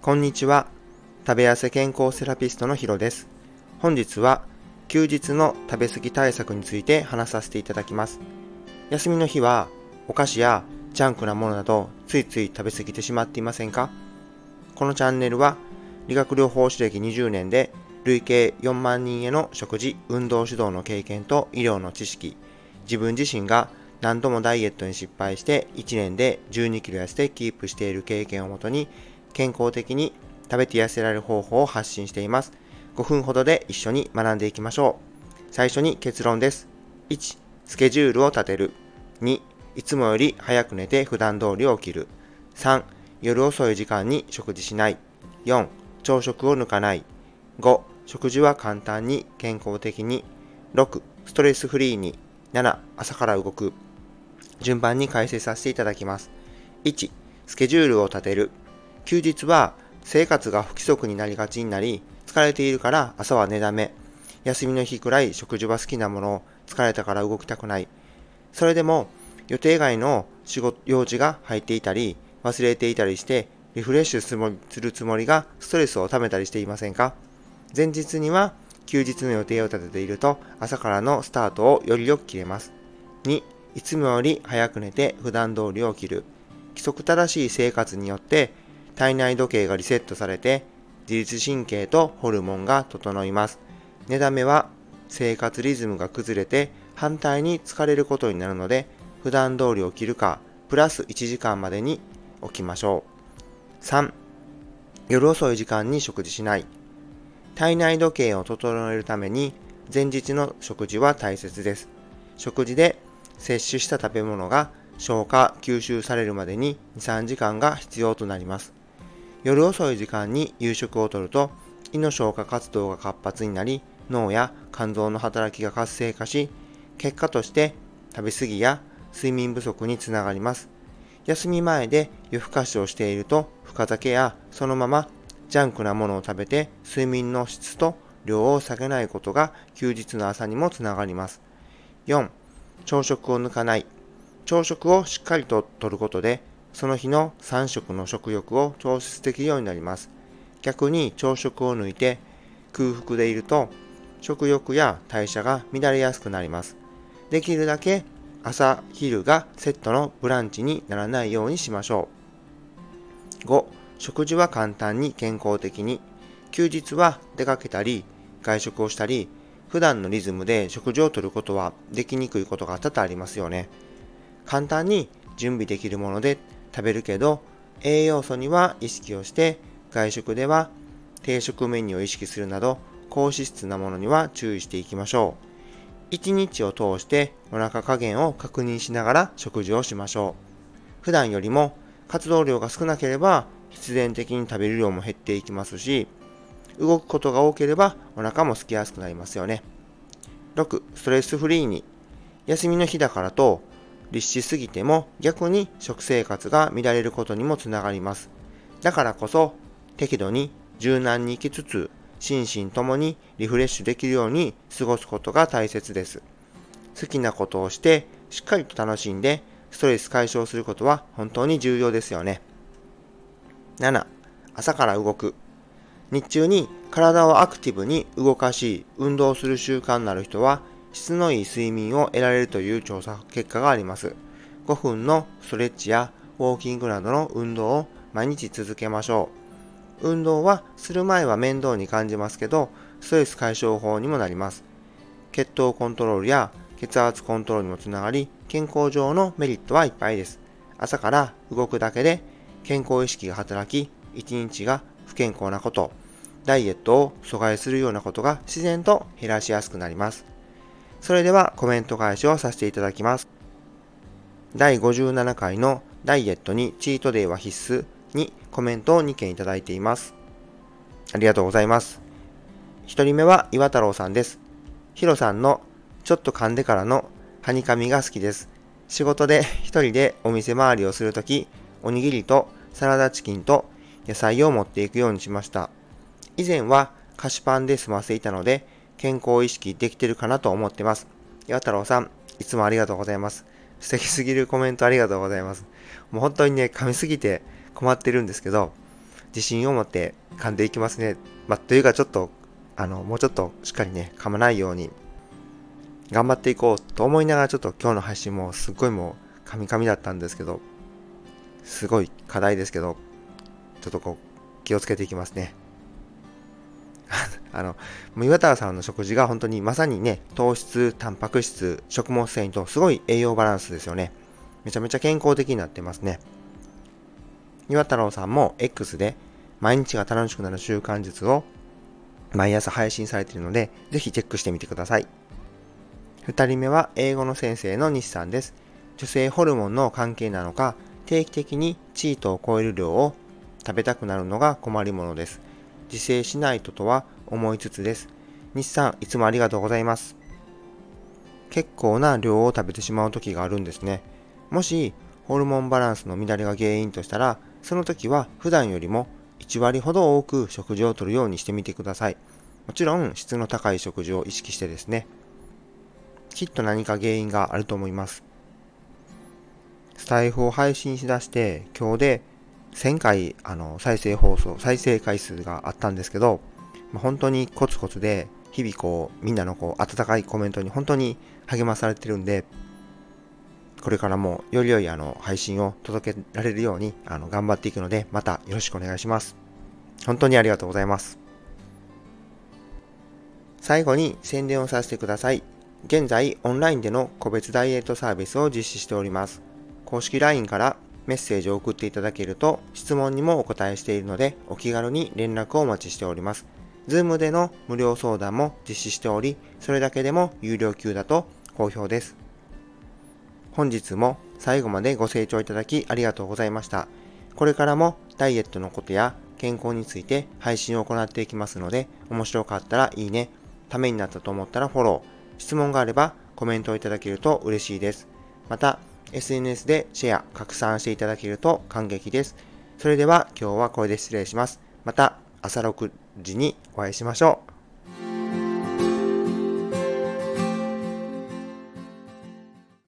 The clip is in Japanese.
こんにちは。食べ痩せ健康セラピストのヒロです。本日は休日の食べ過ぎ対策について話させていただきます。休みの日はお菓子やジャンクなものなどついつい食べ過ぎてしまっていませんか？このチャンネルは理学療法士歴20年で累計4万人への食事、運動指導の経験と医療の知識、自分自身が何度もダイエットに失敗して1年で12キロ痩せてキープしている経験をもとに健康的に食べて痩せられる方法を発信しています。5分ほどで一緒に学んでいきましょう。最初に結論です。1、スケジュールを立てる。2、いつもより早く寝て普段通り起きる。3、夜遅い時間に食事しない。4、朝食を抜かない。5、食事は簡単に健康的に。6、ストレスフリーに。7、朝から動く。順番に解説させていただきます。1、スケジュールを立てる。休日は生活が不規則になりがちになり、疲れているから朝は寝だめ。休みの日くらい食事は好きなものを疲れたから動きたくない。それでも予定外の仕事、用事が入っていたり、忘れていたりして、リフレッシュするつもりがストレスを溜めたりしていませんか？前日には休日の予定を立てていると朝からのスタートをよりよく切れます。2、いつもより早く寝て普段通り起きる。規則正しい生活によって体内時計がリセットされて自律神経とホルモンが整います。寝だめは生活リズムが崩れて反対に疲れることになるので普段通り起きるかプラス1時間までに起きましょう。3. 夜遅い時間に食事しない。体内時計を整えるために前日の食事は大切です。食事で摂取した食べ物が消化、吸収されるまでに2、3時間が必要となります。夜遅い時間に夕食をとると胃の消化活動が活発になり脳や肝臓の働きが活性化し結果として食べ過ぎや睡眠不足につながります。休み前で夜更かしをしていると深酒やそのままジャンクなものを食べて睡眠の質と量を下げないことが休日の朝にもつながります。4朝食を抜かない。朝食をしっかりととることでその日の3食の食欲を調節できるようになります。逆に朝食を抜いて空腹でいると食欲や代謝が乱れやすくなります。できるだけ朝昼がセットのブランチにならないようにしましょう。5. 食事は簡単に健康的に。休日は出かけたり外食をしたり普段のリズムで食事をとることはできにくいことが多々ありますよね。簡単に準備できるもので食べるけど栄養素には意識をして外食では定食メニューを意識するなど高脂質なものには注意していきましょう。1日を通してお腹加減を確認しながら食事をしましょう。普段よりも活動量が少なければ必然的に食べる量も減っていきますし動くことが多ければお腹も空きやすくなりますよね。6ストレスフリーに。休みの日だからと律しすぎても逆に食生活が乱れることにもつながります。だからこそ適度に柔軟に生きつつ心身ともにリフレッシュできるように過ごすことが大切です。好きなことをしてしっかりと楽しんでストレス解消することは本当に重要ですよね。7. 朝から動く。日中に体をアクティブに動かし運動する習慣のある人は質のいい睡眠を得られるという調査結果があります。5分のストレッチやウォーキングなどの運動を毎日続けましょう。運動はする前は面倒に感じますけど、ストレス解消法にもなります。血糖コントロールや血圧コントロールにもつながり、健康上のメリットはいっぱいです。朝から動くだけで健康意識が働き、一日が不健康なこと、ダイエットを阻害するようなことが自然と減らしやすくなります。それではコメント返しをさせていただきます。第57回のダイエットにチートデイは必須にコメントを2件いただいています。ありがとうございます。1人目は岩太郎さんです。ヒロさんのちょっと噛んでからのはにかみが好きです。仕事で一人でお店回りをするとき、おにぎりとサラダチキンと野菜を持っていくようにしました。以前は菓子パンで済ませていたので、健康意識できてるかなと思ってます。岩太郎さん、いつもありがとうございます。素敵すぎるコメントありがとうございます。もう本当にね、噛みすぎて困ってるんですけど、自信を持って噛んでいきますね。まあ、というかちょっと、あの、もうちょっとしっかりね、噛まないように頑張っていこうと思いながらちょっと今日の配信もすっごいもうカミカミだったんですけど、すごい課題ですけど、ちょっとこう気をつけていきますね。あの、岩田さんの食事が本当にまさにね、糖質、タンパク質、食物繊維とすごい栄養バランスですよね。めちゃめちゃ健康的になってますね。岩太郎さんも X で毎日が楽しくなる習慣術を毎朝配信されているので、ぜひチェックしてみてください。2人目は英語の先生の西さんです。女性ホルモンの関係なのか、定期的にチートを超える量を食べたくなるのが困りものです。自制しないととは思いつつです。西さん、いつもありがとうございます。結構な量を食べてしまう時があるんですね。もし、ホルモンバランスの乱れが原因としたら、その時は普段よりも1割ほど多く食事をとるようにしてみてください。もちろん質の高い食事を意識してですね。きっと何か原因があると思います。スタイフを配信しだして今日で1000回あの再生放送、再生回数があったんですけど、まあ、本当にコツコツで日々こうみんなのこう温かいコメントに本当に励まされてるんで、これからもより良いあの配信を届けられるようにあの頑張っていくので、またよろしくお願いします。本当にありがとうございます。最後に宣伝をさせてください。現在、オンラインでの個別ダイエットサービスを実施しております。公式 LINE からメッセージを送っていただけると質問にもお答えしているのでお気軽に連絡をお待ちしております。Zoom での無料相談も実施しており、それだけでも有料級だと好評です。本日も最後までご清聴いただきありがとうございました。これからもダイエットのことや健康について配信を行っていきますので、面白かったらいいね、ためになったと思ったらフォロー、質問があればコメントをいただけると嬉しいです。また、SNS でシェア、拡散していただけると感激です。それでは今日はこれで失礼します。また朝6時にお会いしましょう。